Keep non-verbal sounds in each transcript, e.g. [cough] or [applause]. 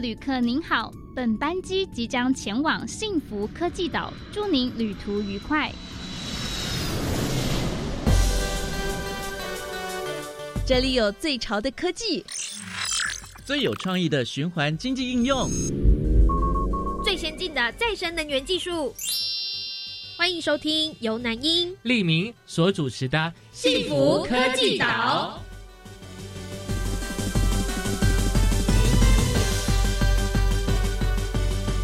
旅客您好，本班机即将前往幸福科技岛，祝您旅途愉快。这里有最潮的科技，最有创意的循环经济应用，最先进的再生能源技术。欢迎收听由南英、利明所主持的《幸福科技岛》。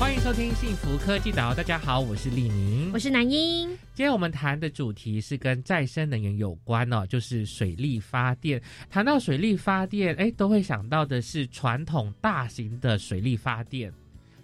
欢迎收听《幸福科技岛》，大家好，我是李明，我是南英。今天我们谈的主题是跟再生能源有关哦，就是水力发电。谈到水力发电，哎，都会想到的是传统大型的水力发电。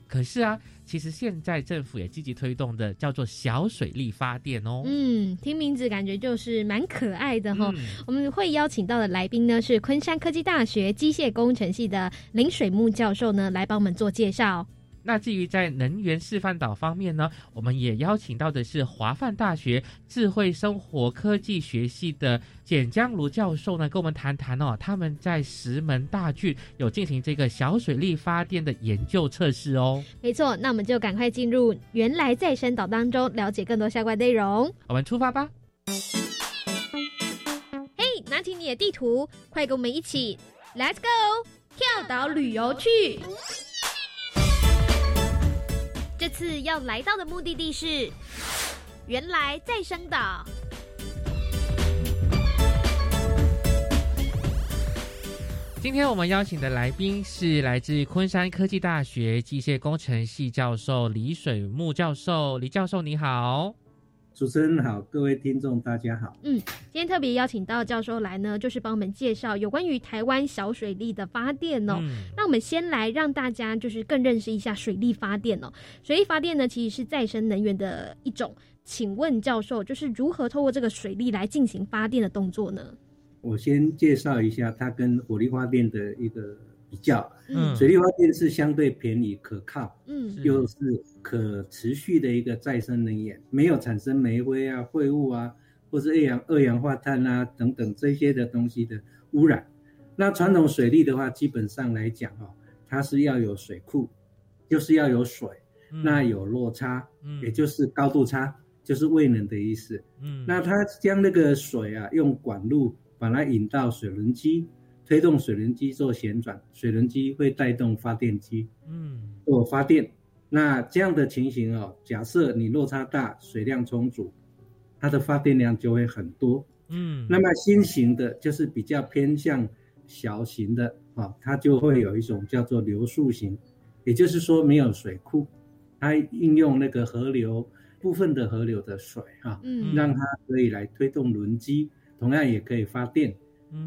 可是啊，其实现在政府也积极推动的叫做小水力发电哦。嗯，听名字感觉就是蛮可爱的哈。我们会邀请到的来宾呢是昆山科技大学机械工程系的林水木教授呢，来帮我们做介绍。那至于在能源示范岛方面呢，我们也邀请到的是华范大学智慧生活科技学系的简江如教授呢，跟我们谈谈哦，他们在石门大郡有进行这个小水力发电的研究测试哦。没错，那我们就赶快进入原来在山岛当中，了解更多相关内容。我们出发吧！嘿，拿起你的地图，快跟我们一起，Let's go，跳岛旅游去。次要来到的目的地是原来再生岛。今天我们邀请的来宾是来自昆山科技大学机械工程系教授李水木教授。李教授，你好。主持人好，各位听众大家好。嗯，今天特别邀请到教授来呢，就是帮我们介绍有关于台湾小水力的发电哦。那我们先来让大家就是更认识一下水力发电哦。水力发电呢，其实是再生能源的一种。请问教授，就是如何透过这个水力来进行发电的动作呢？我先介绍一下它跟火力发电的一个。比较，嗯，水力发电是相对便宜、可靠，嗯，又是可持续的一个再生能源，没有产生煤灰啊、废物啊，或是二氧二氧化碳啊等等这些的东西的污染。那传统水利的话，基本上来讲哦，它是要有水库，就是要有水，那有落差，嗯，也就是高度差，就是未能的意思，嗯，那它将那个水啊，用管路把它引到水轮机。推动水轮机做旋转，水轮机会带动发电机，嗯，做发电。那这样的情形哦，假设你落差大，水量充足，它的发电量就会很多，嗯。那么新型的就是比较偏向小型的啊，它就会有一种叫做流速型，也就是说没有水库，它应用那个河流部分的河流的水哈，嗯，让它可以来推动轮机，同样也可以发电。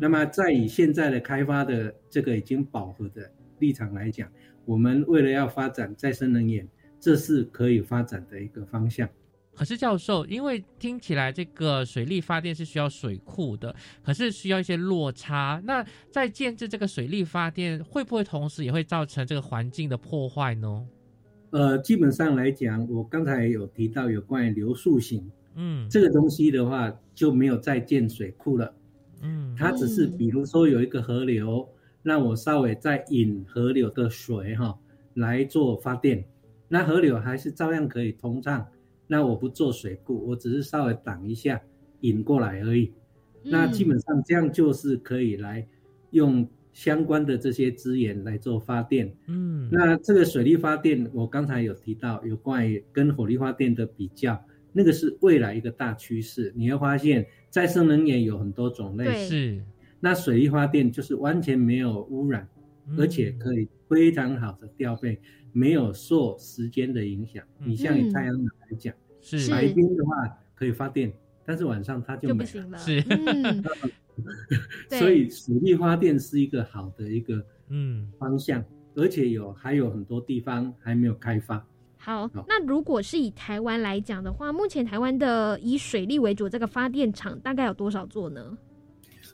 那么，在以现在的开发的这个已经饱和的立场来讲，我们为了要发展再生能源，这是可以发展的一个方向。可是，教授，因为听起来这个水力发电是需要水库的，可是需要一些落差。那在建制这个水力发电，会不会同时也会造成这个环境的破坏呢？呃，基本上来讲，我刚才有提到有关于流速型，嗯，这个东西的话就没有再建水库了。嗯，它只是比如说有一个河流，让我稍微再引河流的水哈来做发电，那河流还是照样可以通畅。那我不做水库，我只是稍微挡一下引过来而已。那基本上这样就是可以来用相关的这些资源来做发电。嗯，那这个水力发电，我刚才有提到有关于跟火力发电的比较，那个是未来一个大趋势，你会发现。再生能源有很多种类，是。那水力发电就是完全没有污染，而且可以非常好的调配，没有受时间的影响。你像以太阳能来讲，是白天的话可以发电，但是晚上它就不行了。是。[laughs] 所以水力发电是一个好的一个嗯方向，而且有还有很多地方还没有开发。好，那如果是以台湾来讲的话，目前台湾的以水利为主这个发电厂大概有多少座呢？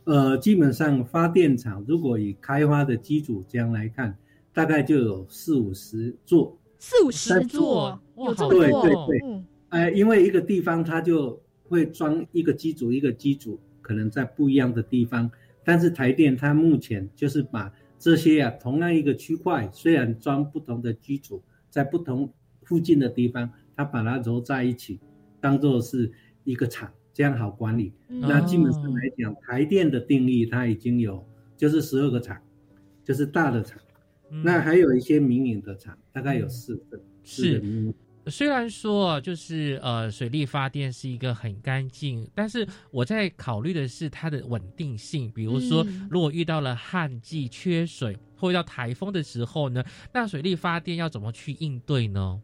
呃，基本上发电厂如果以开发的机组这样来看，大概就有四五十座，四五十座，有这么多？对对对，呃，因为一个地方它就会装一个机组，一个机组可能在不一样的地方，但是台电它目前就是把这些啊，同样一个区块，虽然装不同的机组，在不同附近的地方，它把它揉在一起，当做是一个厂，这样好管理。那基本上来讲，台电的定义它已经有，就是十二个厂，就是大的厂。那还有一些民营的厂，大概有四个。是。虽然说就是呃水力发电是一个很干净，但是我在考虑的是它的稳定性。比如说，如果遇到了旱季缺水，或遇到台风的时候呢，那水力发电要怎么去应对呢？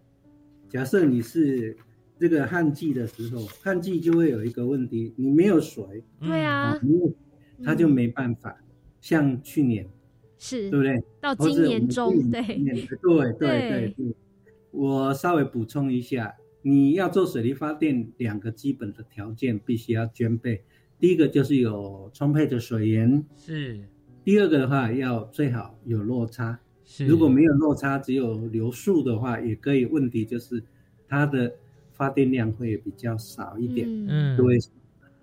假设你是这个旱季的时候，旱季就会有一个问题，你没有水，对啊，它就没办法。像去年是，对不对？到今年中，对，对对对。我稍微补充一下，你要做水力发电，两个基本的条件必须要兼备。第一个就是有充沛的水源，是。第二个的话，要最好有落差。是。如果没有落差，只有流速的话，也可以。问题就是它的发电量会比较少一点。嗯。对。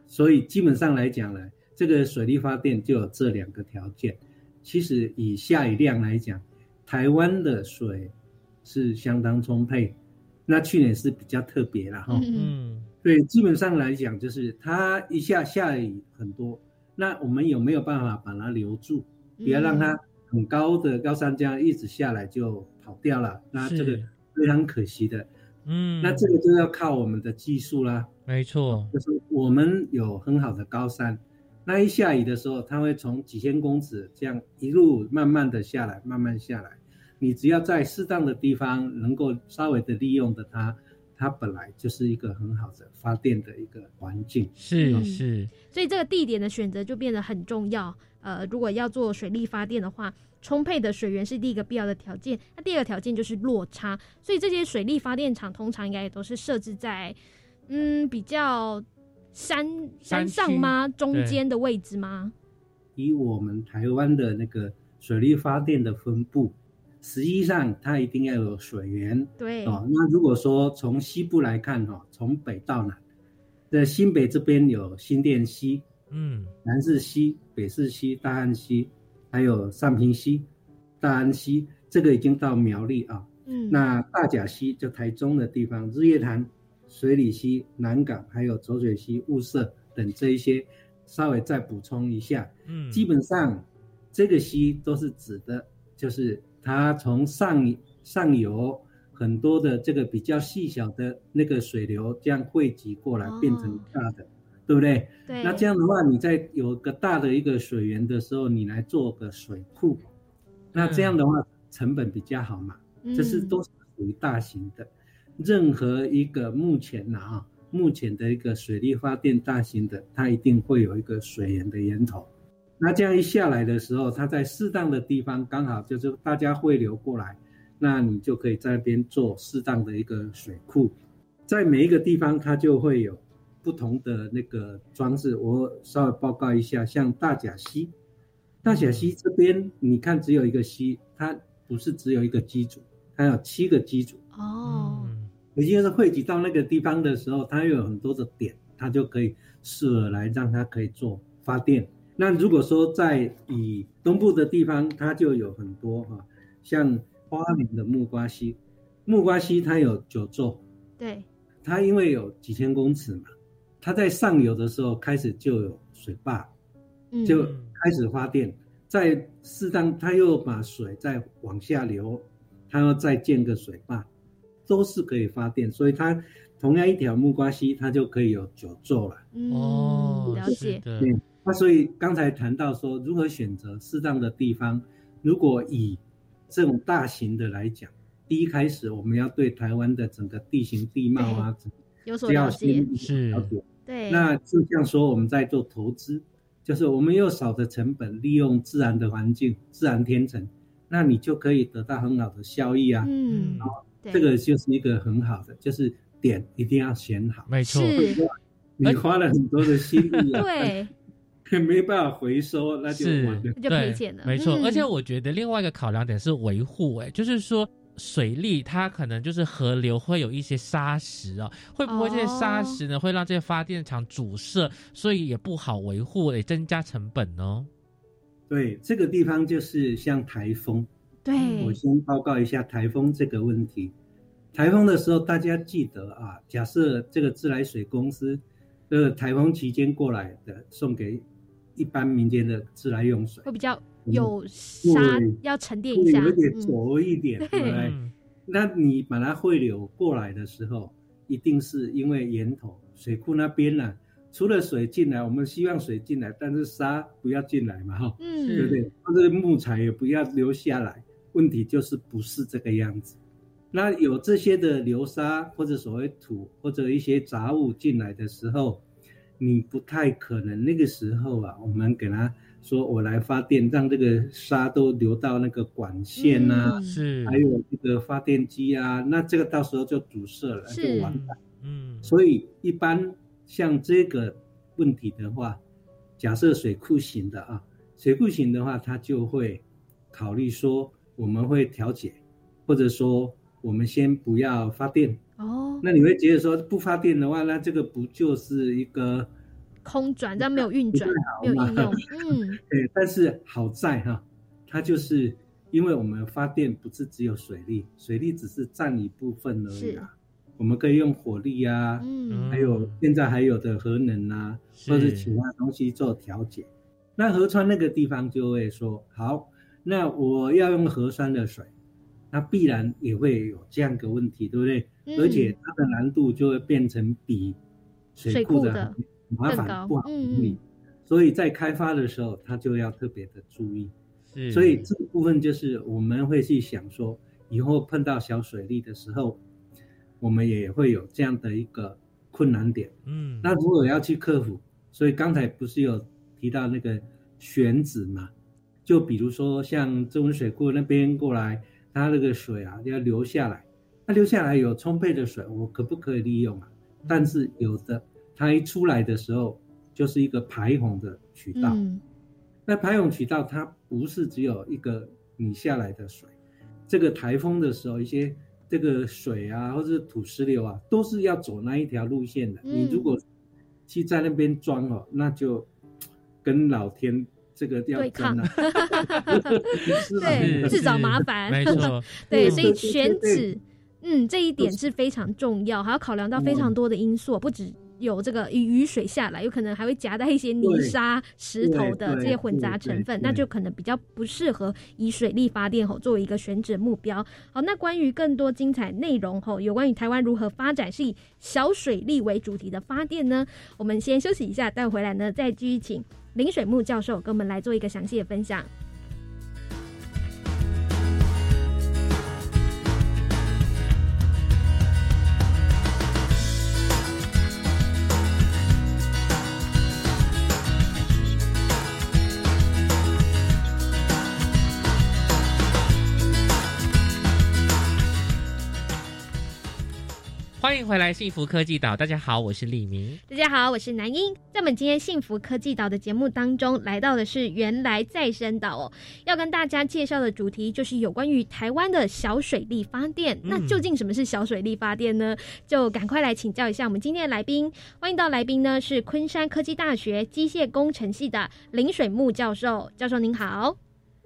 所以基本上来讲呢，这个水力发电就有这两个条件。其实以下雨量来讲，台湾的水。是相当充沛，那去年是比较特别了哈。嗯，对，基本上来讲就是它一下下雨很多，那我们有没有办法把它留住，不要让它很高的高山江一直下来就跑掉了？那这个非常可惜的。嗯，那这个就要靠我们的技术啦。没错，就是我们有很好的高山，那一下雨的时候，它会从几千公尺这样一路慢慢的下来，慢慢下来。你只要在适当的地方能够稍微的利用的它，它本来就是一个很好的发电的一个环境。是是，所以这个地点的选择就变得很重要。呃，如果要做水力发电的话，充沛的水源是第一个必要的条件。那第二个条件就是落差。所以这些水力发电厂通常应该也都是设置在嗯比较山山上吗？中间的位置吗？以我们台湾的那个水力发电的分布。实际上，它一定要有水源。对哦，那如果说从西部来看，哈，从北到南，在新北这边有新店溪，嗯，南势溪、北势溪、大安溪，还有上平溪、大安溪，这个已经到苗栗啊。嗯，那大甲溪就台中的地方，日月潭、水里溪、南港，还有浊水溪、雾社等这一些，稍微再补充一下。嗯，基本上这个溪都是指的，就是。它从上上游很多的这个比较细小的那个水流这样汇集过来变成大的，对不对？对。那这样的话，你在有个大的一个水源的时候，你来做个水库，那这样的话成本比较好嘛？这是都是属于大型的。任何一个目前呢啊，目前的一个水力发电大型的，它一定会有一个水源的源头。那这样一下来的时候，它在适当的地方刚好就是大家汇流过来，那你就可以在那边做适当的一个水库，在每一个地方它就会有不同的那个装置。我稍微报告一下，像大甲溪，大甲溪这边你看只有一个溪，它不是只有一个机组，它有七个机组哦。也就是汇集到那个地方的时候，它又有很多的点，它就可以适合来让它可以做发电。那如果说在以东部的地方，它就有很多哈，像花莲的木瓜溪，木瓜溪它有九座，对，它因为有几千公尺嘛，它在上游的时候开始就有水坝，就开始发电，在适当它又把水再往下流，它要再建个水坝，都是可以发电，所以它同样一条木瓜溪，它就可以有九座了。哦，了解，对。那所以刚才谈到说如何选择适当的地方，如果以这种大型的来讲，第一开始我们要对台湾的整个地形地貌啊，有所了解，是了解。对，那就像说我们在做投资，就是我们用少的成本利用自然的环境、自然天成，那你就可以得到很好的效益啊。嗯，好，这个就是一个很好的，就是点一定要选好。没错，你花了很多的心力啊。对。没办法回收，那就就赔钱了。没错，而且我觉得另外一个考量点是维护，哎，就是说水利它可能就是河流会有一些沙石啊，会不会这些沙石呢会让这些发电厂阻塞，所以也不好维护，也增加成本呢？对，这个地方就是像台风。对，我先报告一下台风这个问题。台风的时候，大家记得啊，假设这个自来水公司，呃，台风期间过来的，送给一般民间的自来用水，会比较有沙，要沉淀一下，有点浊一点，对不对？那你把它汇流过来的时候，一定是因为源头水库那边呢，除了水进来，我们希望水进来，但是沙不要进来嘛，哈，嗯，对不对？或者木材也不要留下来。问题就是不是这个样子，那有这些的流沙或者所谓土或者一些杂物进来的时候，你不太可能那个时候啊，我们给他说我来发电，让这个沙都流到那个管线呐，是，还有这个发电机啊，那这个到时候就堵塞了，就完蛋。嗯，所以一般像这个问题的话，假设水库型的啊，水库型的话，它就会考虑说。我们会调节，或者说我们先不要发电哦。那你会觉得说不发电的话，那这个不就是一个空转，但没有运转，没有应用。[laughs] 嗯，对。但是好在哈，它就是因为我们发电不是只有水力，水力只是占一部分而已啊。我们可以用火力啊，嗯，还有现在还有的核能啊，或者其他东西做调节。那河川那个地方就会说好。那我要用核酸的水，那必然也会有这样个问题，对不对？而且它的难度就会变成比水库的麻烦不好处理，所以在开发的时候，它就要特别的注意。所以这个部分就是我们会去想说，以后碰到小水利的时候，我们也会有这样的一个困难点。嗯，那如果要去克服，所以刚才不是有提到那个选址嘛？就比如说像中文水库那边过来，它那个水啊要流下来，它流下来有充沛的水，我可不可以利用啊？但是有的它一出来的时候就是一个排洪的渠道，那排洪渠道它不是只有一个你下来的水，这个台风的时候一些这个水啊或者土石流啊都是要走那一条路线的。你如果去在那边装哦，那就跟老天。这个对抗，[laughs] 对自找麻烦，没错，[laughs] 对，所以选址，嗯，这一点是。非常重要，还要考量到非常多的因素，不止有这个雨水下来，有可能还会夹带一些泥沙、石头的这些混杂成分，那就可能比较不适合以水力发电吼作为一个选址目标。好，那关于更多精彩内容吼，有关于台湾如何发展是以小水力为主题的发电呢？我们先休息一下，待会回来呢再继续请。林水木教授跟我们来做一个详细的分享。欢迎回来，幸福科技岛。大家好，我是李明。大家好，我是南英。在我们今天幸福科技岛的节目当中，来到的是原来再生岛哦。要跟大家介绍的主题就是有关于台湾的小水力发电。那究竟什么是小水力发电呢？就赶快来请教一下我们今天的来宾。欢迎到来宾呢是昆山科技大学机械工程系的林水木教授。教授您好。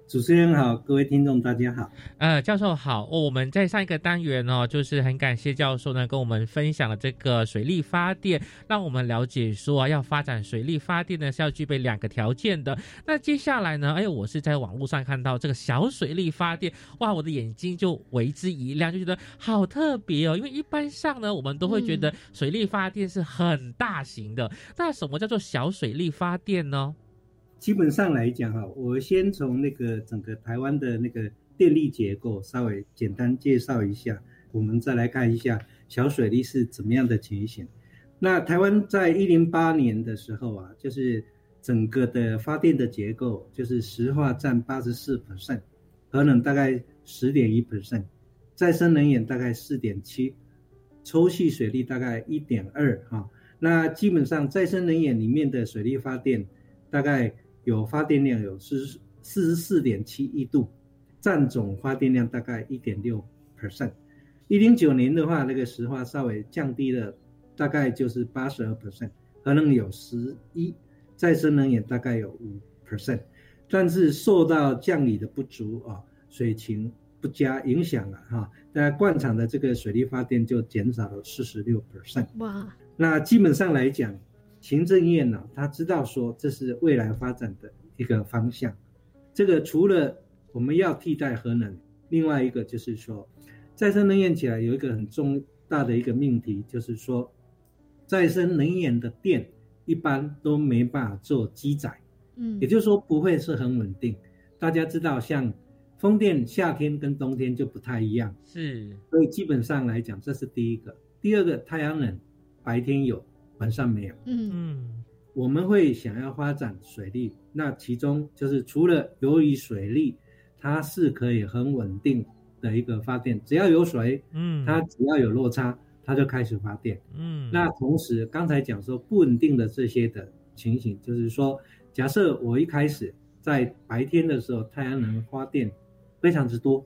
主持人好，各位听众大家好。呃，教授好哦。我们在上一个单元哦，就是很感谢教授呢，跟我们分享了这个水力发电，让我们了解说啊要发展水力发电呢是要具备两个条件的。那接下来呢，哎，我是在网络上看到这个小水力发电，哇，我的眼睛就为之一亮，就觉得好特别哦。因为一般上呢，我们都会觉得水力发电是很大型的，那什么叫做小水力发电呢？基本上来讲哈，我先从那个整个台湾的那个电力结构稍微简单介绍一下，我们再来看一下小水利是怎么样的情形。那台湾在一零八年的时候啊，就是整个的发电的结构，就是石化占八十四 percent，核能大概十点一 percent，再生能源大概四点七，抽蓄水利大概一点二哈。那基本上再生能源里面的水利发电大概。有发电量有四四十四点七亿度，占总发电量大概一点六 percent。一零九年的话，那个石化稍微降低了，大概就是八十二 percent，可能有十一，再生能源大概有五 percent。但是受到降雨的不足啊，水情不佳影响了哈，那灌场的这个水力发电就减少了四十六 percent。哇，那基本上来讲，行政院呢，他知道说这是未来发展的一个方向。这个除了我们要替代核能，另外一个就是说，再生能源起来有一个很重大的一个命题，就是说，再生能源的电一般都没办法做机载，嗯，也就是说不会是很稳定。大家知道，像风电夏天跟冬天就不太一样，是，所以基本上来讲，这是第一个。第二个，太阳能白天有，晚上没有，嗯。嗯，我们会想要发展水利，那其中就是除了由于水利。它是可以很稳定的一个发电，只要有水，嗯，它只要有落差，它就开始发电，嗯。那同时刚才讲说不稳定的这些的情形，就是说，假设我一开始在白天的时候太阳能发电非常之多，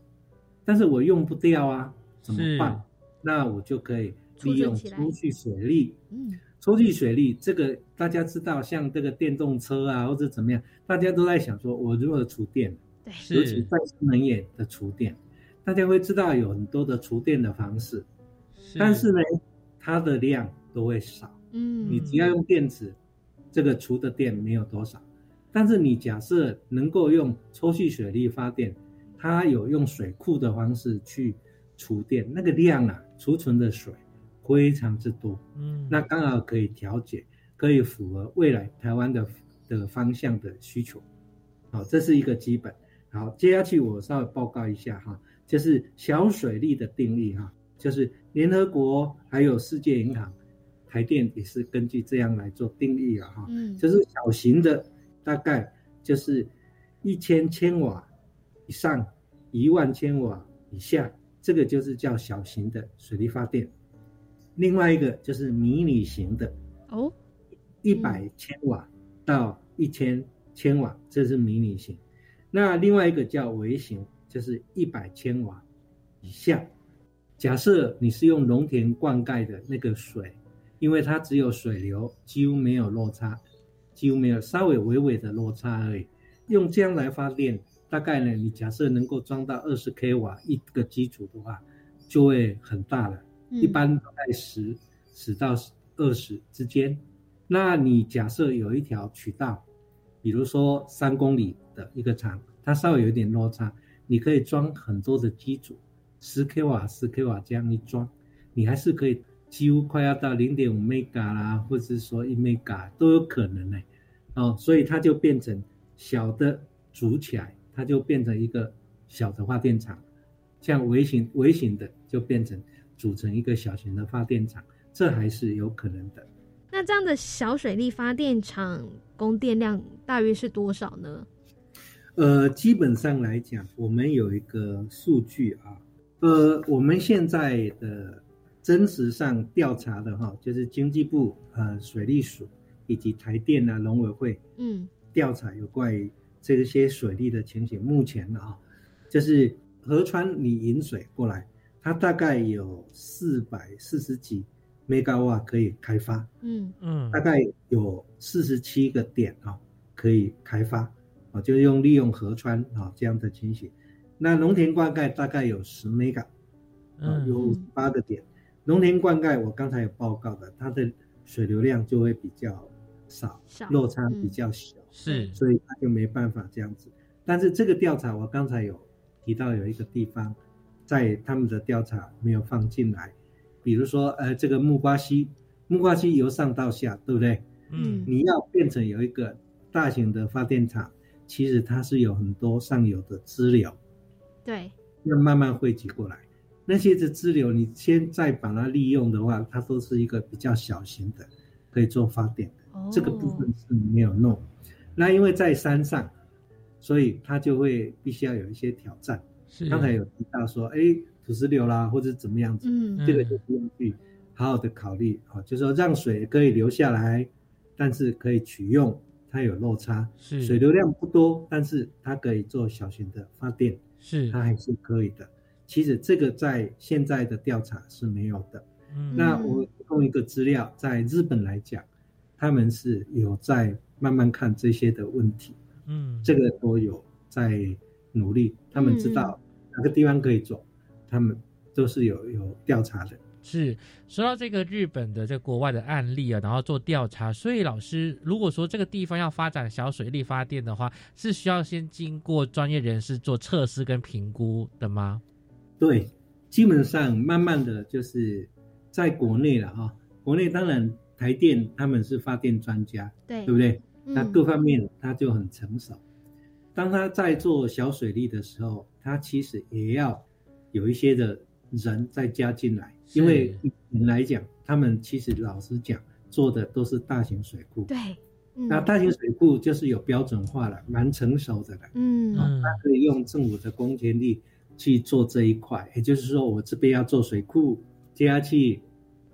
但是我用不掉啊，怎么办？那我就可以利用抽蓄水利，嗯，抽蓄水利这个大家知道，像这个电动车啊或者怎么样，大家都在想说，我如何储电？对尤其再生能源的储电，大家会知道有很多的储电的方式，但是呢，它的量都会少。嗯，你只要用电池，这个储的电没有多少。但是你假设能够用抽蓄水力发电，它有用水库的方式去储电，那个量啊，储存的水非常之多。嗯，那刚好可以调节，可以符合未来台湾的的方向的需求。好，这是一个基本。好，接下去我稍微报告一下哈，就是小水利的定义哈，就是联合国还有世界银行、台电也是根据这样来做定义了哈，嗯，就是小型的大概就是一千千瓦以上，一万千瓦以下，这个就是叫小型的水力发电。另外一个就是迷你型的哦，一百千瓦到一千千瓦，这是迷你型。那另外一个叫微型，就是一百千瓦以下。假设你是用农田灌溉的那个水，因为它只有水流，几乎没有落差，几乎没有稍微微微的落差而已。用这样来发电，大概呢，你假设能够装到二十 k 瓦一个机组的话，就会很大了。一般在十十到二十之间。那你假设有一条渠道，比如说三公里。的一个厂，它稍微有点落差，你可以装很多的机组，十 k 瓦、十 k 瓦这样一装，你还是可以几乎快要到零点五 mega 啦，或者是说一 mega 都有可能呢。哦，所以它就变成小的组起来，它就变成一个小的发电厂，像微型微型的就变成组成一个小型的发电厂，这还是有可能的。那这样的小水力发电厂供电量大约是多少呢？呃，基本上来讲，我们有一个数据啊，呃，我们现在的真实上调查的哈，就是经济部呃水利署以及台电啊农委会嗯调查有关于这些水利的情形。目前啊，就是河川你引水过来，它大概有四百四十几 mega 瓦可以开发，嗯嗯，大概有四十七个点啊可以开发。啊，就用利用河川啊这样的情形，那农田灌溉大概有十 mega，啊，有八个点。农田灌溉我刚才有报告的，它的水流量就会比较少，落差比较小，是，所以它就没办法这样子。但是这个调查我刚才有提到有一个地方，在他们的调查没有放进来，比如说呃这个木瓜溪，木瓜溪由上到下，对不对？嗯，你要变成有一个大型的发电厂。其实它是有很多上游的支流，对，要慢慢汇集过来。那些的支流，你先再把它利用的话，它都是一个比较小型的，可以做发电的。这个部分是没有弄。那因为在山上，所以它就会必须要有一些挑战。刚才有提到说，哎，土石流啦，或者怎么样子，嗯，这个就不用去好好的考虑啊，就说让水可以流下来，但是可以取用。它有落差，是水流量不多，但是它可以做小型的发电，是它还是可以的。其实这个在现在的调查是没有的。那我提供一个资料，在日本来讲，他们是有在慢慢看这些的问题。嗯，这个都有在努力，他们知道哪个地方可以做，他们都是有有调查的。是说到这个日本的这国外的案例啊，然后做调查，所以老师如果说这个地方要发展小水力发电的话，是需要先经过专业人士做测试跟评估的吗？对，基本上慢慢的就是在国内了哈，国内当然台电他们是发电专家，对对不对？那各方面他就很成熟。当他在做小水利的时候，他其实也要有一些的人再加进来。因为来讲，他们其实老实讲，做的都是大型水库。对，那大型水库就是有标准化了，蛮成熟的了。嗯，它可以用政府的公权力去做这一块。也就是说，我这边要做水库，接下去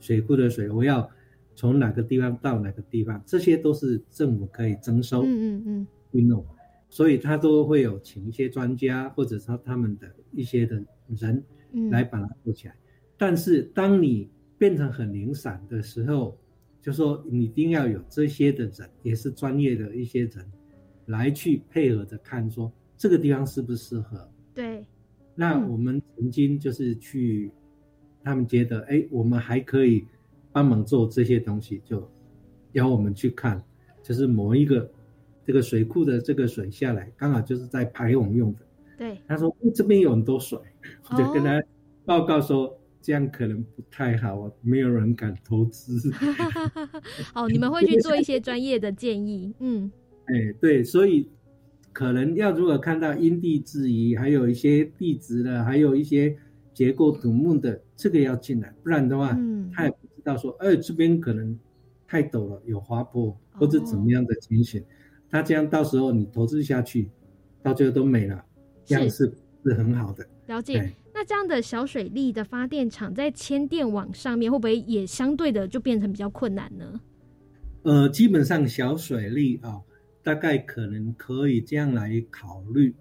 水库的水，我要从哪个地方到哪个地方，这些都是政府可以征收。嗯嗯嗯，运动，所以他都会有请一些专家，或者说他们的一些的人来把它做起来。但是当你变成很零散的时候，就说你一定要有这些的人，也是专业的一些人，来去配合着看，说这个地方适不适合。对。那我们曾经就是去，他们觉得哎，我们还可以帮忙做这些东西，就邀我们去看，就是某一个这个水库的这个水下来，刚好就是在排洪用的。对。他说这边有很多水，我就跟他报告说。这样可能不太好啊，没有人敢投资。[laughs] 哦，你们会去做一些专业的建议，嗯，哎，对，所以可能要如果看到因地制宜，还有一些地质的，还有一些结构土木的，这个要进来，不然的话，嗯，他也不知道说，哎，这边可能太陡了，有滑坡或者怎么样的情形，他这样到时候你投资下去，到最后都没了，这样是是很好的，了解。那这样的小水利的发电厂在牵电网上面会不会也相对的就变成比较困难呢？呃，基本上小水利啊，大概可能可以这样来考虑，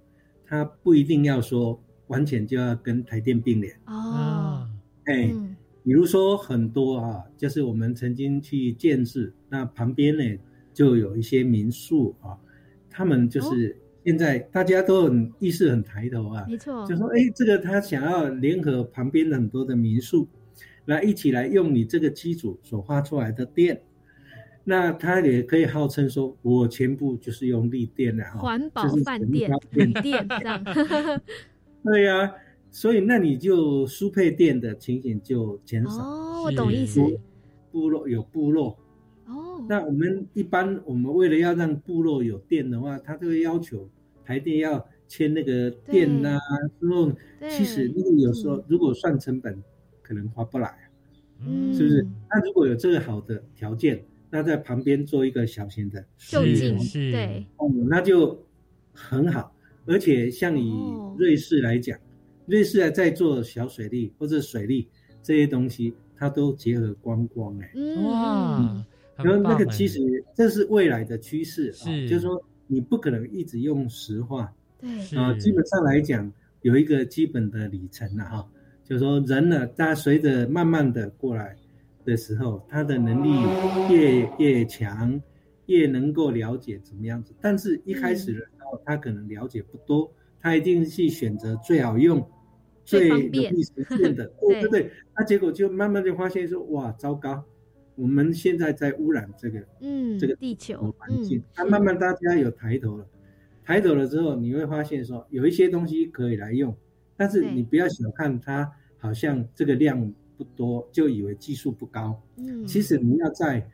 它不一定要说完全就要跟台电并联哦。哎，比如说很多啊，就是我们曾经去建制，那旁边呢就有一些民宿啊，他们就是。现在大家都很意识很抬头啊，没错，就说哎，这个他想要联合旁边很多的民宿，来一起来用你这个机组所发出来的电，那他也可以号称说，我全部就是用绿电的哈，环保饭店、绿电这样。[laughs] 对呀，所以那你就输配电的情形就减少。哦，我懂意思。部落有部落。哦。那我们一般我们为了要让部落有电的话，他就会要求。台电要签那个电呐，之后其实那个有时候如果算成本，可能划不来，嗯，是不是？那如果有这个好的条件，那在旁边做一个小型的，就近对，哦，那就很好。而且像以瑞士来讲，瑞士在做小水利或者水利这些东西，它都结合观光哎，哇，然后那个其实这是未来的趋势啊，就是说。你不可能一直用石化，对啊，基本上来讲有一个基本的里程了哈，就是说人呢，他随着慢慢的过来的时候，他的能力越越强，越能够了解怎么样子。但是一开始的时候，他可能了解不多，他一定是选择最好用、最容易实现的，[laughs] 对不对？那结果就慢慢就发现说，哇，糟糕。我们现在在污染这个，嗯，这个地球环境。它慢慢大家有抬头了，抬头了之后，你会发现说有一些东西可以来用，但是你不要小看它，好像这个量不多，就以为技术不高。嗯，其实你要在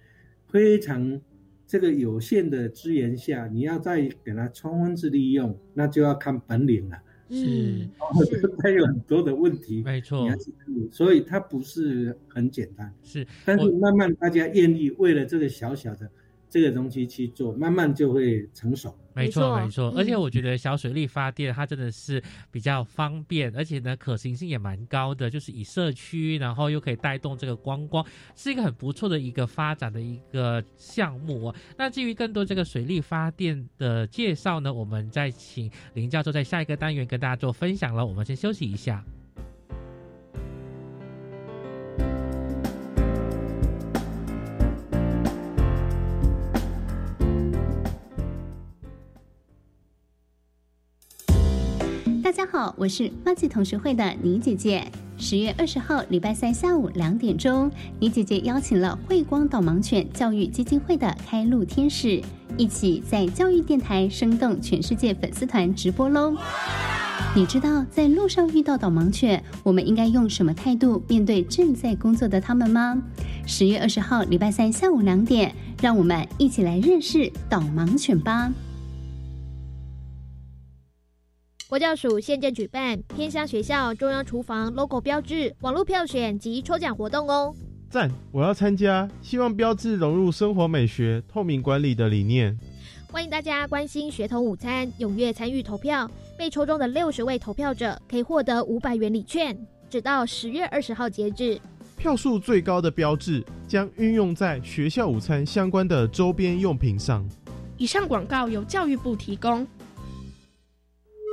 非常这个有限的资源下，你要再给它充分之利用，那就要看本领了。是，它有很多的问题，没错，所以它不是很简单。是，但是慢慢大家愿意为了这个小小的这个东西去做，慢慢就会成熟。没错，没错，而且我觉得小水力发电它真的是比较方便，而且呢可行性也蛮高的，就是以社区，然后又可以带动这个观光，是一个很不错的一个发展的一个项目。那至于更多这个水力发电的介绍呢，我们再请林教授在下一个单元跟大家做分享了。我们先休息一下。家好，我是花季同学会的倪姐姐。十月二十号，礼拜三下午两点钟，倪姐姐邀请了慧光导盲犬教育基金会的开路天使，一起在教育电台生动全世界粉丝团直播喽。你知道在路上遇到导盲犬，我们应该用什么态度面对正在工作的他们吗？十月二十号，礼拜三下午两点，让我们一起来认识导盲犬吧。国教署现正举办偏乡学校中央厨房 logo 标志网络票选及抽奖活动哦！赞，我要参加！希望标志融入生活美学、透明管理的理念。欢迎大家关心学童午餐，踊跃参与投票。被抽中的六十位投票者可以获得五百元礼券，直到十月二十号截止。票数最高的标志将运用在学校午餐相关的周边用品上。以上广告由教育部提供。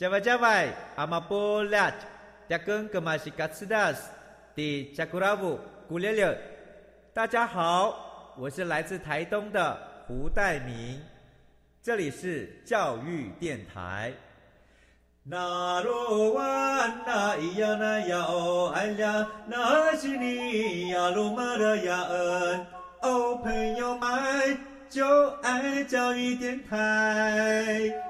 加外加外，阿玛波拉，扎根格玛西卡斯达斯，迪加古拉布古列列。大家好，我是来自台东的胡代明，这里是教育电台。那罗哇那咿呀那呀哦哎呀，那是你呀鲁玛的呀恩，哦朋友们就爱教育电台。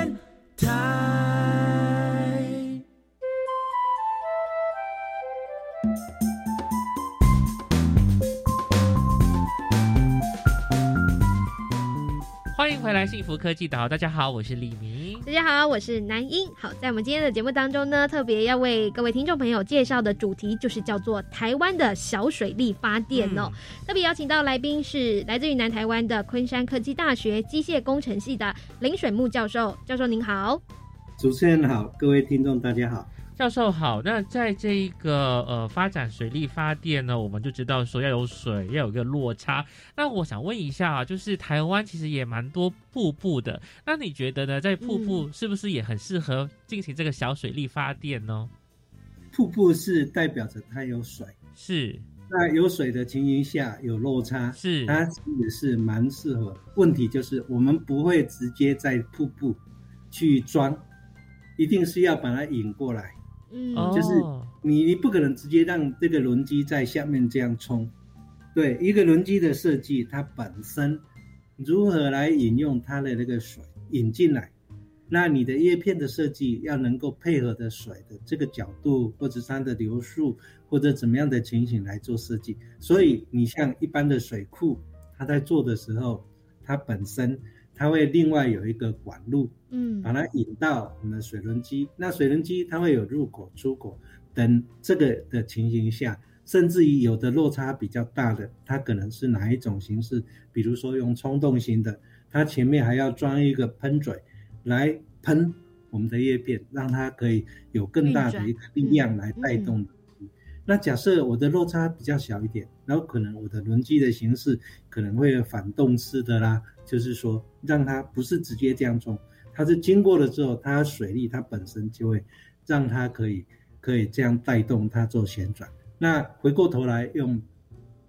来，幸福科技岛。大家好，我是李明。大家好，我是南英。好，在我们今天的节目当中呢，特别要为各位听众朋友介绍的主题就是叫做台湾的小水力发电哦。特别邀请到来宾是来自于南台湾的昆山科技大学机械工程系的林水木教授。教授您好，主持人好，各位听众大家好。教授好，那在这一个呃发展水力发电呢，我们就知道说要有水，要有一个落差。那我想问一下啊，就是台湾其实也蛮多瀑布的，那你觉得呢？在瀑布是不是也很适合进行这个小水力发电呢？瀑布是代表着它有水，是那有水的情形下有落差，是它也是蛮适合。问题就是我们不会直接在瀑布去装，一定是要把它引过来。嗯，就是你你不可能直接让这个轮机在下面这样冲，对一个轮机的设计，它本身如何来引用它的那个水引进来，那你的叶片的设计要能够配合的水的这个角度，或者它的流速，或者怎么样的情形来做设计。所以你像一般的水库，它在做的时候，它本身。它会另外有一个管路，嗯，把它引到我们的水轮机。那水轮机它会有入口、出口等这个的情形下，甚至于有的落差比较大的，它可能是哪一种形式？比如说用冲动型的，它前面还要装一个喷嘴来喷我们的叶片，让它可以有更大的一个力量来带动。那假设我的落差比较小一点，然后可能我的轮机的形式可能会反动式的啦。就是说，让它不是直接这样冲，它是经过了之后，它水力它本身就会让它可以可以这样带动它做旋转。那回过头来用，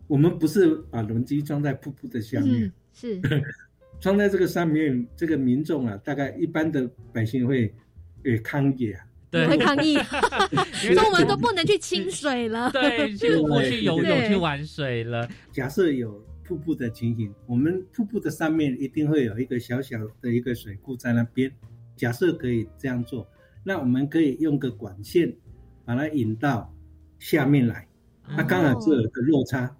我们不是把轮机装在瀑布的下面，是 [laughs] [laughs] 装在这个上面，这个民众啊，大概一般的百姓会会抗议啊，对，会抗议，[laughs] 说我们都不能去清水了，对，去过去游泳去玩水了。假设有。瀑布的情形，我们瀑布的上面一定会有一个小小的一个水库在那边。假设可以这样做，那我们可以用个管线把它引到下面来。它刚好就有个落差，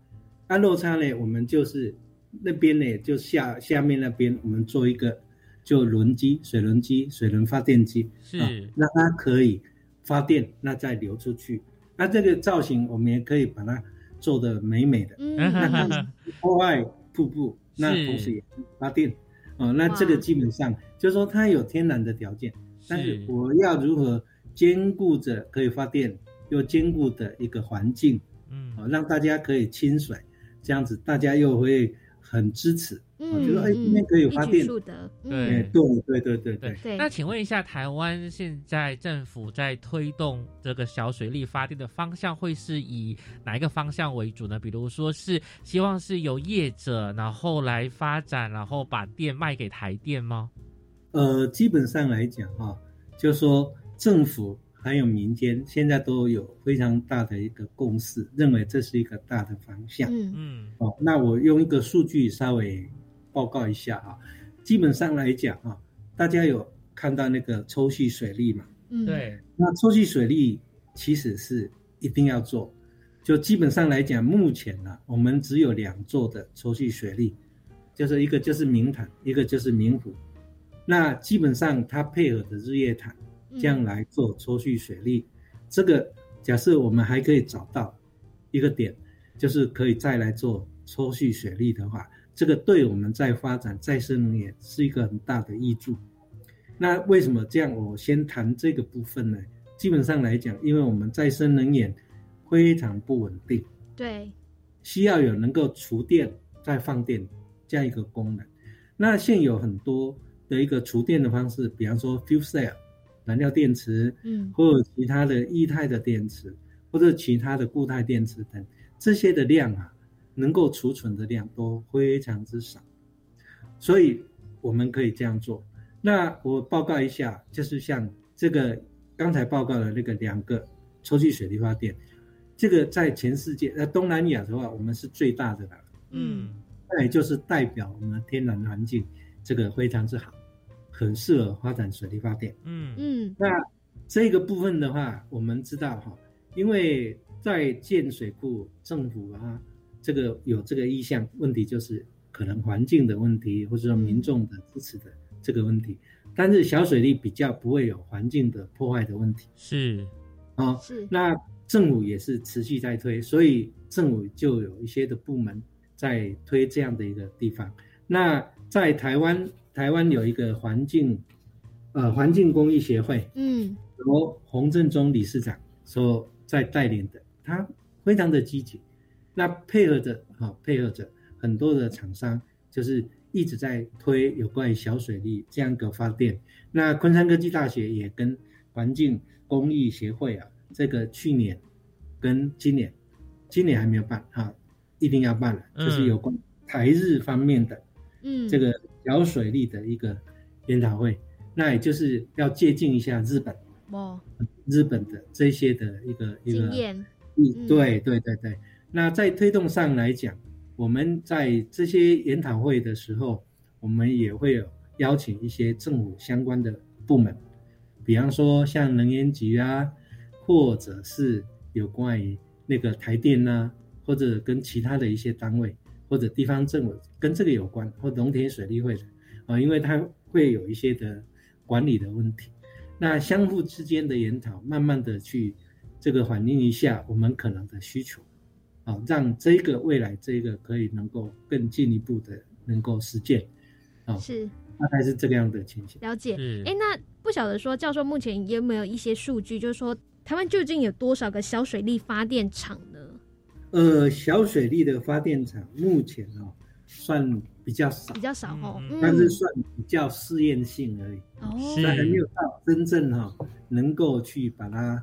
那落差呢，我们就是那边呢，就下下面那边，我们做一个就轮机、水轮机、水轮发电机，是那它可以发电，那再流出去。那这个造型我们也可以把它做的美美的，那破坏瀑布，[laughs] 那同时也发电。哦，那这个基本上就是说它有天然的条件，但是我要如何兼顾着可以发电，又兼顾的一个环境，嗯，哦，让大家可以清水，这样子大家又会很支持，嗯，就说哎，今天可以发电，对，对，对，对，对，对。那请问一下，台湾现在政府在推动这个小水力发电的方向，会是以哪一个方向为主呢？比如说是希望是由业者然后来发展，然后把电卖给台电吗？呃，基本上来讲哈，就是说政府。还有民间现在都有非常大的一个共识，认为这是一个大的方向。嗯嗯。哦，那我用一个数据稍微报告一下啊。基本上来讲啊，大家有看到那个抽蓄水利嘛？嗯，对。那抽蓄水利其实是一定要做。就基本上来讲，目前呢，我们只有两座的抽蓄水利，就是一个就是明潭，一个就是明湖。那基本上它配合的日月潭。这样来做抽蓄水利，这个假设我们还可以找到一个点，就是可以再来做抽蓄水利的话，这个对我们在发展再生能源是一个很大的益处。那为什么这样？我先谈这个部分呢？基本上来讲，因为我们再生能源非常不稳定，对，需要有能够储电再放电这样一个功能。那现有很多的一个储电的方式，比方说 fuel cell。燃料电池，嗯，或者其他的液态的电池，或者其他的固态电池等，这些的量啊，能够储存的量都非常之少，所以我们可以这样做。那我报告一下，就是像这个刚才报告的那个两个抽气水力发电，这个在全世界，在东南亚的话，我们是最大的了，嗯，那也就是代表我们天然环境这个非常之好。很适合发展水力发电。嗯嗯，那这个部分的话，我们知道哈，因为在建水库，政府啊，这个有这个意向，问题就是可能环境的问题，或者说民众的支持的这个问题。但是小水利比较不会有环境的破坏的问题。是啊，是。那政府也是持续在推，所以政府就有一些的部门在推这样的一个地方。那在台湾。台湾有一个环境，呃，环境公益协会，嗯，由洪振中理事长所在带领的，他非常的积极，那配合着，哈，配合着很多的厂商，就是一直在推有关于小水利这样个发电。那昆山科技大学也跟环境公益协会啊，这个去年跟今年，今年还没有办，啊，一定要办了，就是有关台日方面的，嗯，这个。小水利的一个研讨会，那也就是要借鉴一下日本，哦，日本的这些的一个一个经验，嗯，对对对对。那在推动上来讲，我们在这些研讨会的时候，我们也会有邀请一些政府相关的部门，比方说像能源局啊，或者是有关于那个台电呐，或者跟其他的一些单位。或者地方政府跟这个有关，或农田水利会的啊，因为它会有一些的管理的问题，那相互之间的研讨，慢慢的去这个反映一下我们可能的需求，啊，让这个未来这个可以能够更进一步的能够实践，啊，是大概是这个样的情形。了解，哎，那不晓得说教授目前有没有一些数据，就是说台湾究竟有多少个小水力发电厂呢？呃，小水力的发电厂目前哦，算比较少，比较少哦，但是算比较试验性而已，哦，还没有到真正哈能够去把它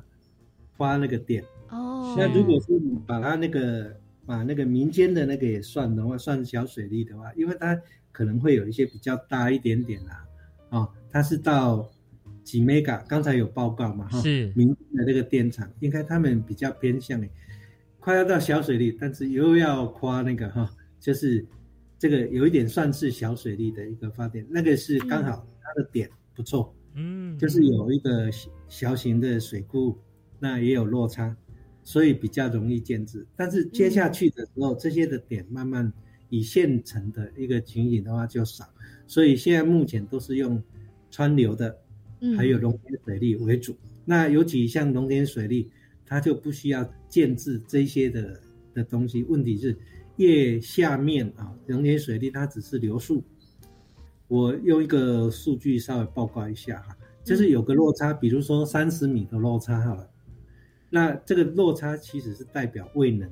发那个电哦。那如果是你把它那个把那个民间的那个也算的话，算小水利的话，因为它可能会有一些比较大一点点啦，哦，它是到几 mega，刚才有报告嘛哈，是民间的那个电厂，应该他们比较偏向诶。快要到小水利，但是又要夸那个哈，就是这个有一点算是小水利的一个发电，那个是刚好它的点不错，嗯，就是有一个小型的水库，那也有落差，所以比较容易建制。但是接下去的时候，这些的点慢慢以现成的一个情形的话就少，所以现在目前都是用川流的，还有农田水利为主。那尤其像农田水利，它就不需要建制这些的的东西。问题是越下面啊，农田水利它只是流速。我用一个数据稍微报告一下哈，就是有个落差，比如说三十米的落差好了，那这个落差其实是代表未能。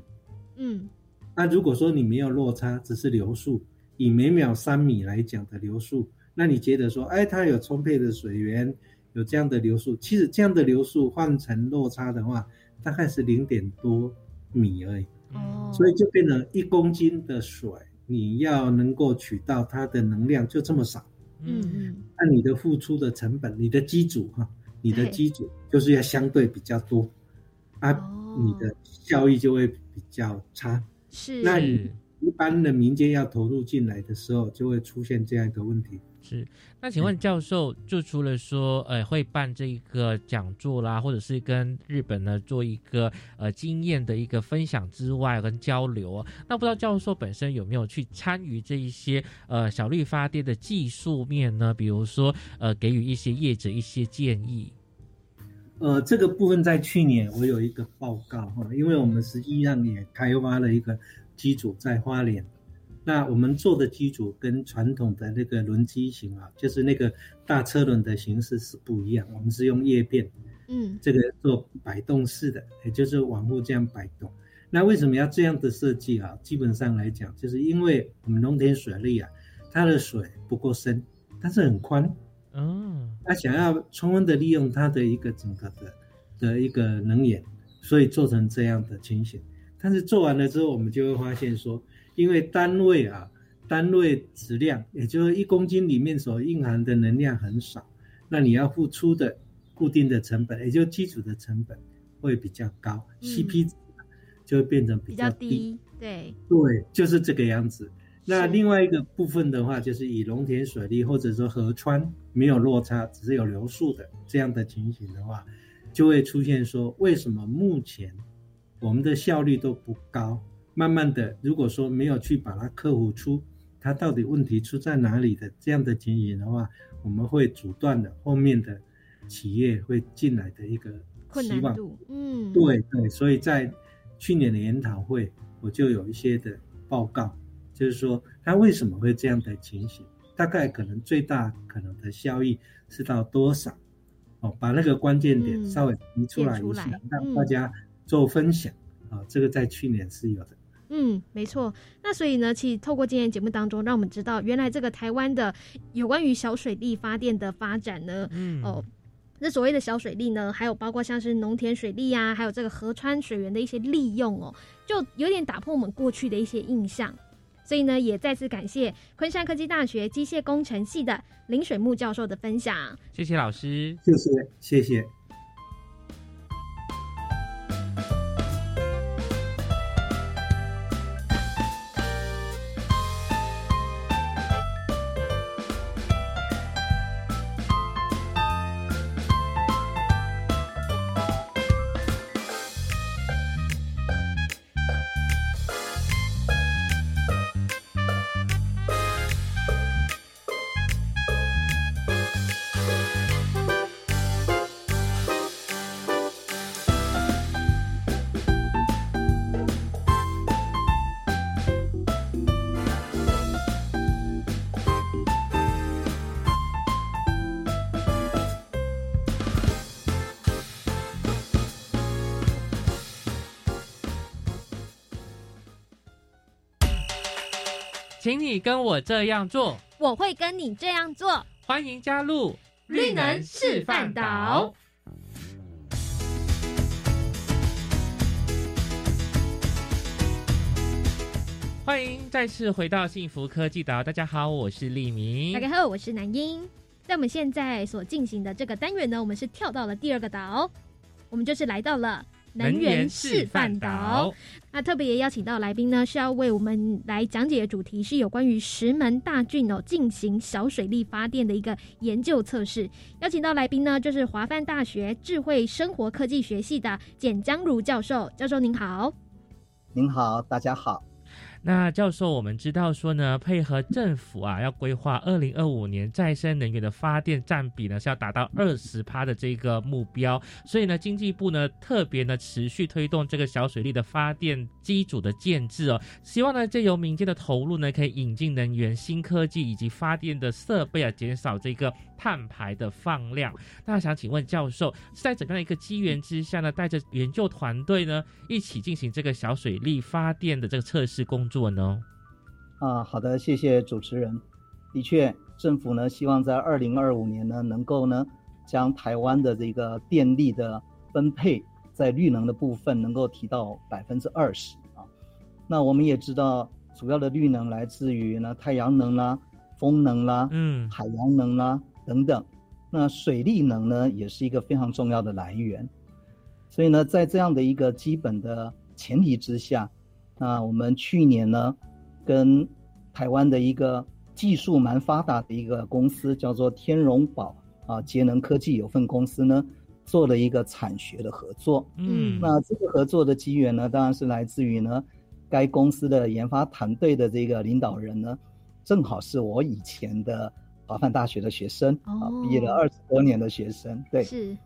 嗯。那如果说你没有落差，只是流速，以每秒三米来讲的流速，那你觉得说，哎，它有充沛的水源，有这样的流速，其实这样的流速换成落差的话，大概是零点多米而已。哦，所以就变成一公斤的水，你要能够取到它的能量就这么少。嗯嗯，那你的付出的成本，你的机组哈，你的机组就是要相对比较多，啊，你的效益就会比较差。是，那你一般的民间要投入进来的时候，就会出现这样一个问题。是，那请问教授，就除了说，呃，会办这一个讲座啦，或者是跟日本呢做一个呃经验的一个分享之外，跟交流，那不知道教授本身有没有去参与这一些呃小绿发电的技术面呢？比如说，呃，给予一些业者一些建议。呃，这个部分在去年我有一个报告哈，因为我们实际上也开发了一个机组在花莲，那我们做的机组跟传统的那个轮机型啊，就是那个大车轮的形式是不一样，我们是用叶片，嗯，这个做摆动式的，也就是往后这样摆动。那为什么要这样的设计啊？基本上来讲，就是因为我们农田水利啊，它的水不够深，但是很宽。嗯，他想要充分的利用他的一个整个的的一个能源，所以做成这样的情形。但是做完了之后，我们就会发现说，因为单位啊，单位质量，也就是一公斤里面所蕴含的能量很少，那你要付出的固定的成本，也就基础的成本会比较高，CP 值就会变成比较低。对对，就是这个样子。那另外一个部分的话，就是以农田水利或者说河川没有落差，只是有流速的这样的情形的话，就会出现说，为什么目前我们的效率都不高？慢慢的，如果说没有去把它克服出，它到底问题出在哪里的这样的情形的话，我们会阻断了后面的企业会进来的一个希望。嗯，对对，所以在去年的研讨会，我就有一些的报告。就是说，它为什么会这样的情形？大概可能最大可能的效益是到多少？哦，把那个关键点稍微提出来一下，让大家做分享。啊，这个在去年是有的。嗯，没错。那所以呢，其实透过今天节目当中，让我们知道，原来这个台湾的有关于小水利发电的发展呢，嗯，哦，那所谓的小水利呢，还有包括像是农田水利啊，还有这个河川水源的一些利用哦，就有点打破我们过去的一些印象。所以呢，也再次感谢昆山科技大学机械工程系的林水木教授的分享。谢谢老师，谢谢，谢谢。请你跟我这样做，我会跟你这样做。欢迎加入绿能示范岛。欢迎再次回到幸福科技岛。大家好，我是立明。大家好，我是南英。在我们现在所进行的这个单元呢，我们是跳到了第二个岛，我们就是来到了。能源示范岛，那特别也邀请到来宾呢，是要为我们来讲解的主题是有关于石门大郡哦进行小水力发电的一个研究测试。邀请到来宾呢，就是华范大学智慧生活科技学系的简江如教授。教授您好，您好，大家好。那教授，我们知道说呢，配合政府啊，要规划二零二五年再生能源的发电占比呢，是要达到二十趴的这个目标。所以呢，经济部呢特别呢持续推动这个小水力的发电机组的建制哦，希望呢借由民间的投入呢，可以引进能源新科技以及发电的设备啊，减少这个碳排的放量。那想请问教授，是在怎样的一个机缘之下呢，带着研究团队呢，一起进行这个小水力发电的这个测试工作？做呢？啊，好的，谢谢主持人。的确，政府呢希望在二零二五年呢，能够呢将台湾的这个电力的分配在绿能的部分能够提到百分之二十啊。那我们也知道，主要的绿能来自于呢太阳能啦、风能啦、嗯、海洋能啦等等。那水力能呢，也是一个非常重要的来源。所以呢，在这样的一个基本的前提之下。那我们去年呢，跟台湾的一个技术蛮发达的一个公司，叫做天荣宝啊节能科技有份公司呢，做了一个产学的合作。嗯，那这个合作的机缘呢，当然是来自于呢，该公司的研发团队的这个领导人呢，正好是我以前的华范大学的学生啊，毕业了二十多年的学生。对，是，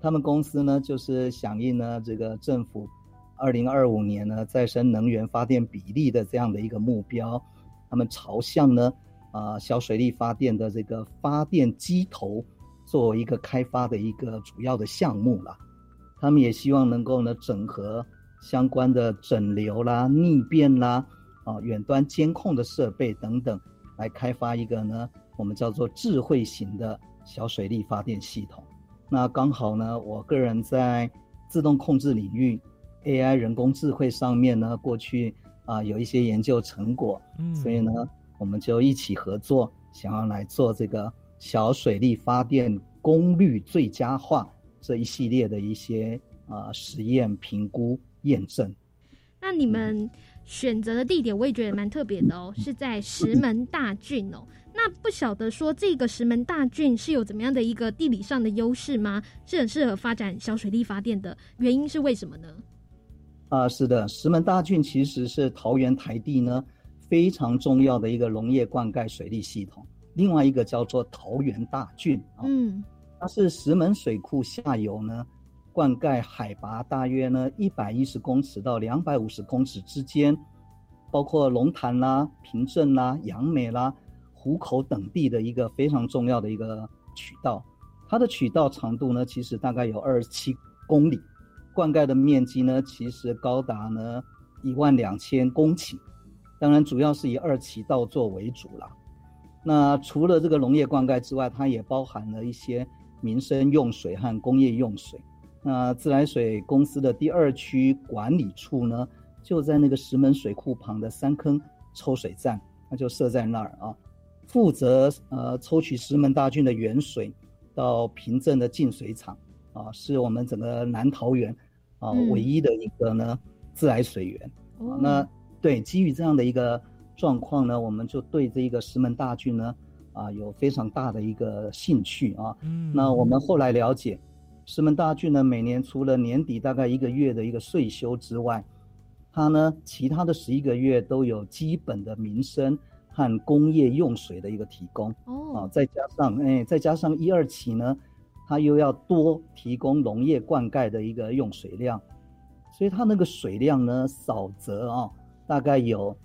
他们公司呢，就是响应呢这个政府。二零二五年呢，再生能源发电比例的这样的一个目标，他们朝向呢，啊小水力发电的这个发电机头作为一个开发的一个主要的项目了。他们也希望能够呢整合相关的整流啦、逆变啦、啊远端监控的设备等等，来开发一个呢我们叫做智慧型的小水力发电系统。那刚好呢，我个人在自动控制领域。AI 人工智慧上面呢，过去啊有一些研究成果，嗯，所以呢，我们就一起合作，想要来做这个小水力发电功率最佳化这一系列的一些啊实验评估验证。那你们选择的地点我也觉得蛮特别的哦，[laughs] 是在石门大郡哦。那不晓得说这个石门大郡是有怎么样的一个地理上的优势吗？是很适合发展小水力发电的原因是为什么呢？啊，是的，石门大郡其实是桃园台地呢非常重要的一个农业灌溉水利系统。另外一个叫做桃园大郡，嗯，它是石门水库下游呢灌溉海拔大约呢一百一十公尺到两百五十公尺之间，包括龙潭啦、平镇啦、杨梅啦、湖口等地的一个非常重要的一个渠道。它的渠道长度呢，其实大概有二十七公里。灌溉的面积呢，其实高达呢一万两千公顷，当然主要是以二期稻作为主了。那除了这个农业灌溉之外，它也包含了一些民生用水和工业用水。那自来水公司的第二区管理处呢，就在那个石门水库旁的三坑抽水站，那就设在那儿啊，负责呃抽取石门大郡的原水到平镇的净水厂啊，是我们整个南桃园。啊，唯一的一个呢自来水源。那对基于这样的一个状况呢，我们就对这个石门大郡呢啊有非常大的一个兴趣啊。嗯。那我们后来了解，石门大郡呢每年除了年底大概一个月的一个税收之外，它呢其他的十一个月都有基本的民生和工业用水的一个提供。哦。啊，再加上哎，再加上一二期呢。它又要多提供农业灌溉的一个用水量，所以它那个水量呢，少则啊，大概有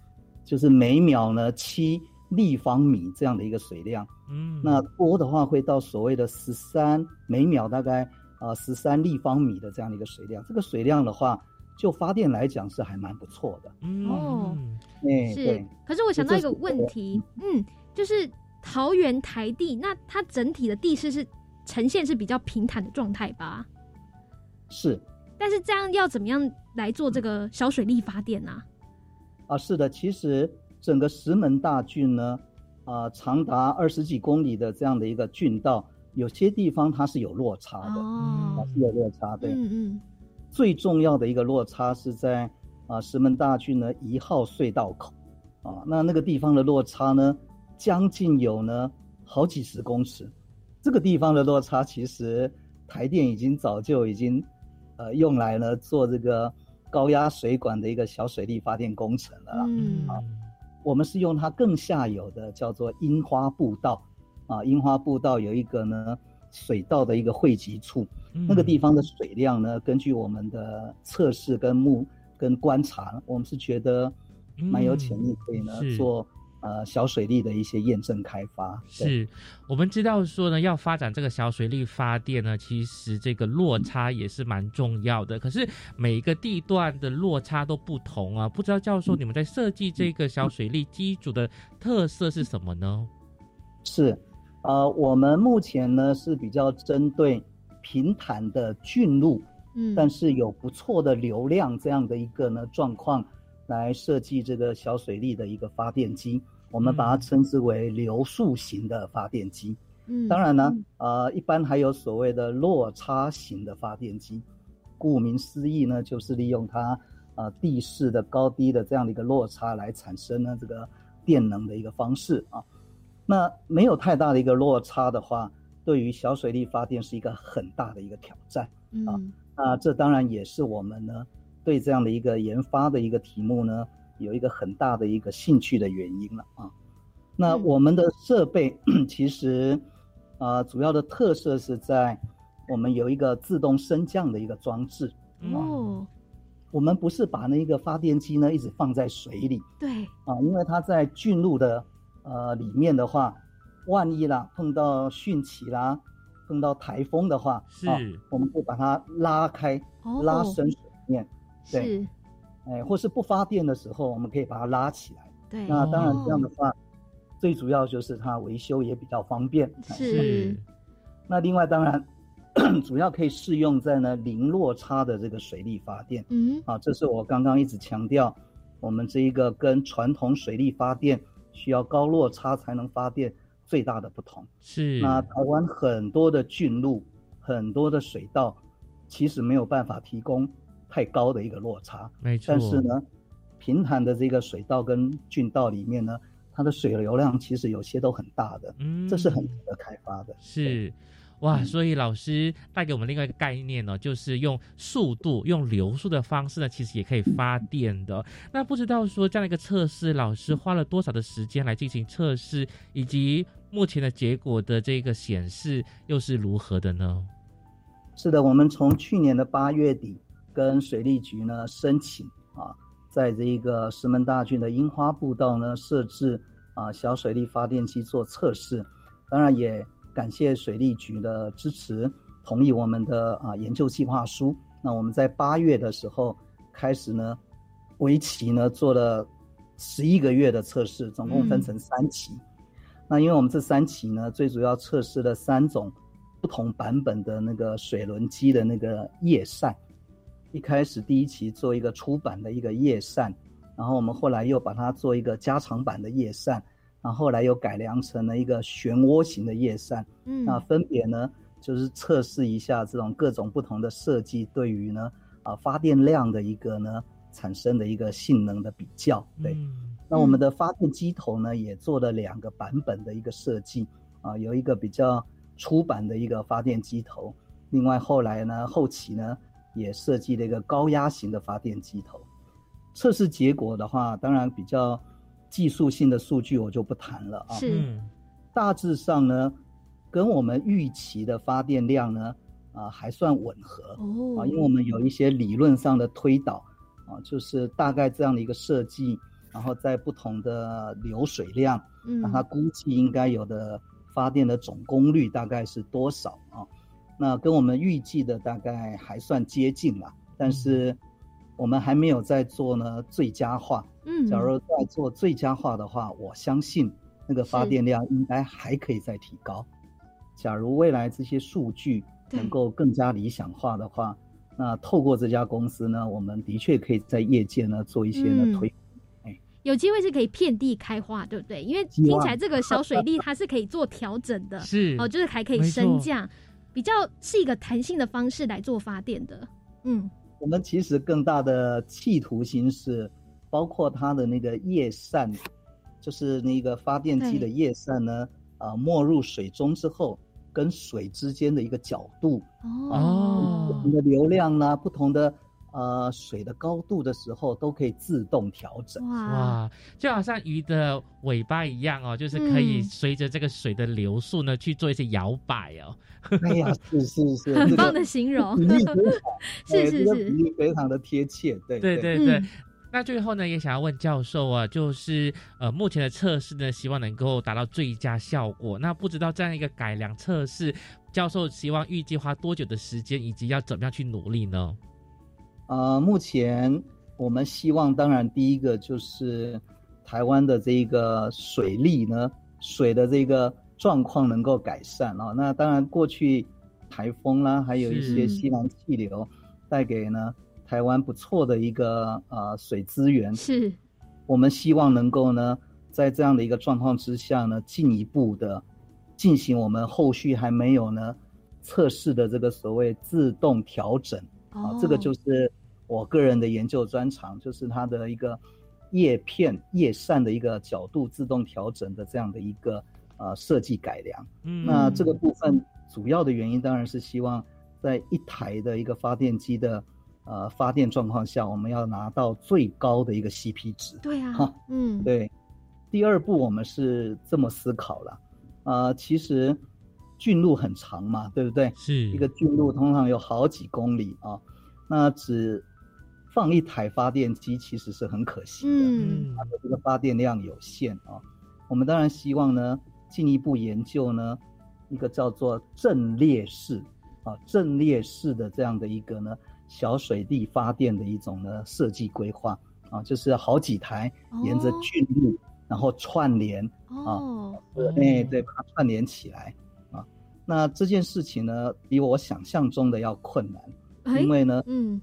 就是每秒呢七立方米这样的一个水量，嗯，那多的话会到所谓的十三每秒大概啊十三立方米的这样的一个水量，这个水量的话，就发电来讲是还蛮不错的。哦，哎，是。可是我想到一个问题，嗯，就是桃园台地，那它整体的地势是？呈现是比较平坦的状态吧，是。但是这样要怎么样来做这个小水力发电呢？啊，是的，其实整个石门大郡呢，啊，长达二十几公里的这样的一个郡道，有些地方它是有落差的，哦，是有落差，对，嗯嗯。最重要的一个落差是在啊石门大郡呢一号隧道口，啊，那那个地方的落差呢，将近有呢好几十公尺。这个地方的落差，其实台电已经早就已经，呃，用来呢做这个高压水管的一个小水力发电工程了嗯。啊，我们是用它更下游的叫做樱花步道啊，樱花步道有一个呢水道的一个汇集处，那个地方的水量呢，根据我们的测试跟目跟观察，我们是觉得蛮有潜力可以呢做。呃，小水利的一些验证开发，是我们知道说呢，要发展这个小水利发电呢，其实这个落差也是蛮重要的。可是每一个地段的落差都不同啊，不知道教授你们在设计这个小水利机组的特色是什么呢？是，呃，我们目前呢是比较针对平坦的郡路，嗯，但是有不错的流量这样的一个呢状况来设计这个小水利的一个发电机。我们把它称之为流速型的发电机。嗯，当然呢，呃，一般还有所谓的落差型的发电机。顾名思义呢，就是利用它呃地势的高低的这样的一个落差来产生呢这个电能的一个方式啊。那没有太大的一个落差的话，对于小水力发电是一个很大的一个挑战啊。那这当然也是我们呢对这样的一个研发的一个题目呢。有一个很大的一个兴趣的原因了啊，那我们的设备 [clears throat] 其实啊，主要的特色是在我们有一个自动升降的一个装置哦。我们不是把那个发电机呢一直放在水里，对。啊，因为它在郡路的呃里面的话，万一啦碰到汛期啦，碰到台风的话，是，我们会把它拉开，拉升水面，对。哎，或是不发电的时候，我们可以把它拉起来。对，那当然这样的话，最主要就是它维修也比较方便。是。那另外当然，[coughs] 主要可以适用在呢零落差的这个水力发电。嗯。啊，这是我刚刚一直强调，我们这一个跟传统水力发电需要高落差才能发电最大的不同。是。那台湾很多的郡路、很多的水道，其实没有办法提供。太高的一个落差，没错。但是呢，平坦的这个水道跟郡道里面呢，它的水流量其实有些都很大的，嗯，这是很值得开发的。是，哇，所以老师带给我们另外一个概念呢，就是用速度、用流速的方式呢，其实也可以发电的。那不知道说这样的一个测试，老师花了多少的时间来进行测试，以及目前的结果的这个显示又是如何的呢？是的，我们从去年的八月底。跟水利局呢申请啊，在这一个石门大郡的樱花步道呢设置啊小水利发电机做测试，当然也感谢水利局的支持，同意我们的啊研究计划书。那我们在八月的时候开始呢，为期呢做了十一个月的测试，总共分成三期。那因为我们这三期呢，最主要测试了三种不同版本的那个水轮机的那个叶扇。一开始第一期做一个初版的一个叶扇，然后我们后来又把它做一个加长版的叶扇，然后后来又改良成了一个漩涡型的叶扇。嗯，那分别呢就是测试一下这种各种不同的设计对于呢啊发电量的一个呢产生的一个性能的比较。对，那我们的发电机头呢也做了两个版本的一个设计啊，有一个比较出版的一个发电机头，另外后来呢后期呢。也设计了一个高压型的发电机头，测试结果的话，当然比较技术性的数据我就不谈了啊。是，大致上呢，跟我们预期的发电量呢，啊还算吻合哦。啊，因为我们有一些理论上的推导啊，就是大概这样的一个设计，然后在不同的流水量，嗯，让它估计应该有的发电的总功率大概是多少啊？那跟我们预计的大概还算接近了，但是我们还没有在做呢最佳化。嗯，假如在做最佳化的话，我相信那个发电量应该还可以再提高。假如未来这些数据能够更加理想化的话，那透过这家公司呢，我们的确可以在业界呢做一些呢推。哎，有机会是可以遍地开花，对不对？因为听起来这个小水利它是可以做调整的，是哦，就是还可以升降。比较是一个弹性的方式来做发电的，嗯，我们其实更大的企图心是，包括它的那个叶扇，就是那个发电机的叶扇呢，啊，没入水中之后，跟水之间的一个角度，哦，不同的流量啦，不同的呃水的高度的时候，都可以自动调整。哇，就好像鱼的尾巴一样哦，就是可以随着这个水的流速呢去做一些摇摆哦。[laughs] 哎呀，是是是，很棒的形容，[laughs] 是是是，非常的贴切。对对对对。那最后呢，也想要问教授啊，就是呃，目前的测试呢，希望能够达到最佳效果。那不知道这样一个改良测试，教授希望预计花多久的时间，以及要怎么样去努力呢？呃，目前我们希望，当然第一个就是台湾的这个水利呢，水的这个状况能够改善啊。那当然，过去台风啦，还有一些西南气流带给呢。台湾不错的一个呃水资源，是我们希望能够呢，在这样的一个状况之下呢，进一步的进行我们后续还没有呢测试的这个所谓自动调整啊，这个就是我个人的研究专长，就是它的一个叶片叶扇的一个角度自动调整的这样的一个呃设计改良。嗯，那这个部分主要的原因当然是希望在一台的一个发电机的。呃，发电状况下，我们要拿到最高的一个 CP 值。对啊，嗯，对。第二步，我们是这么思考了，呃，其实郡路很长嘛，对不对？是一个郡路，通常有好几公里啊。那只放一台发电机，其实是很可惜的。嗯，它的这个发电量有限啊。我们当然希望呢，进一步研究呢，一个叫做阵列式啊，阵列式的这样的一个呢。小水力发电的一种呢设计规划啊，就是好几台沿着郡路，然后串联啊，对对，把它串联起来啊。那这件事情呢，比我想象中的要困难，因为呢，嗯，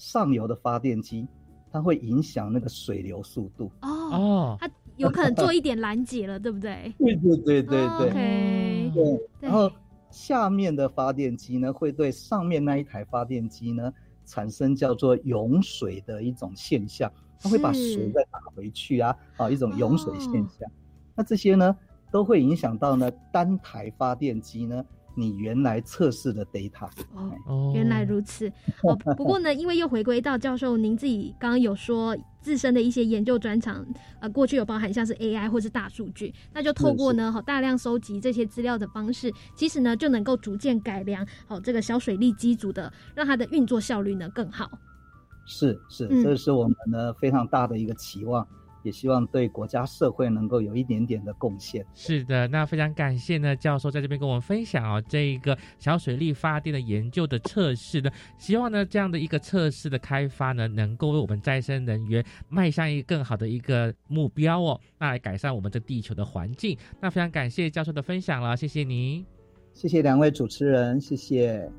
上游的发电机它会影响那个水流速度哦，它有可能做一点拦截了，对不对？[laughs] 对对对对对，对，然后。下面的发电机呢，会对上面那一台发电机呢产生叫做涌水的一种现象，它会把水再打回去啊，啊，一种涌水现象。那这些呢，都会影响到呢单台发电机呢。你原来测试的 data 哦，原来如此哦。不过呢，因为又回归到教授您自己刚刚有说自身的一些研究专长，呃，过去有包含像是 AI 或是大数据，那就透过呢好大量收集这些资料的方式，其实呢就能够逐渐改良好这个小水利机组的，让它的运作效率呢更好。是是，这是我们呢非常大的一个期望。也希望对国家社会能够有一点点的贡献。是的，那非常感谢呢，教授在这边跟我们分享哦，这一个小水力发电的研究的测试呢，希望呢这样的一个测试的开发呢，能够为我们再生能源迈向一个更好的一个目标哦，那来改善我们这地球的环境。那非常感谢教授的分享了，谢谢您，谢谢两位主持人，谢谢。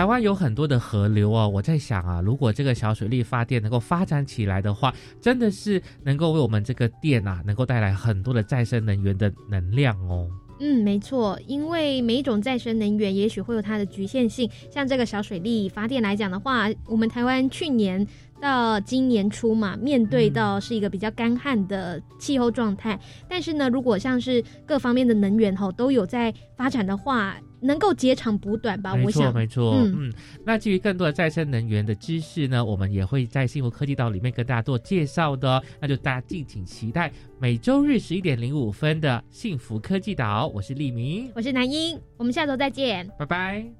台湾有很多的河流哦，我在想啊，如果这个小水力发电能够发展起来的话，真的是能够为我们这个电啊，能够带来很多的再生能源的能量哦。嗯，没错，因为每一种再生能源也许会有它的局限性，像这个小水力发电来讲的话，我们台湾去年。到今年初嘛，面对到是一个比较干旱的气候状态，但是呢，如果像是各方面的能源哈都有在发展的话，能够截长补短吧？没错，没错。嗯，那至于更多的再生能源的知识呢，我们也会在幸福科技岛里面跟大家做介绍的，那就大家敬请期待每周日十一点零五分的幸福科技岛。我是立明，我是南英，我们下周再见，拜拜。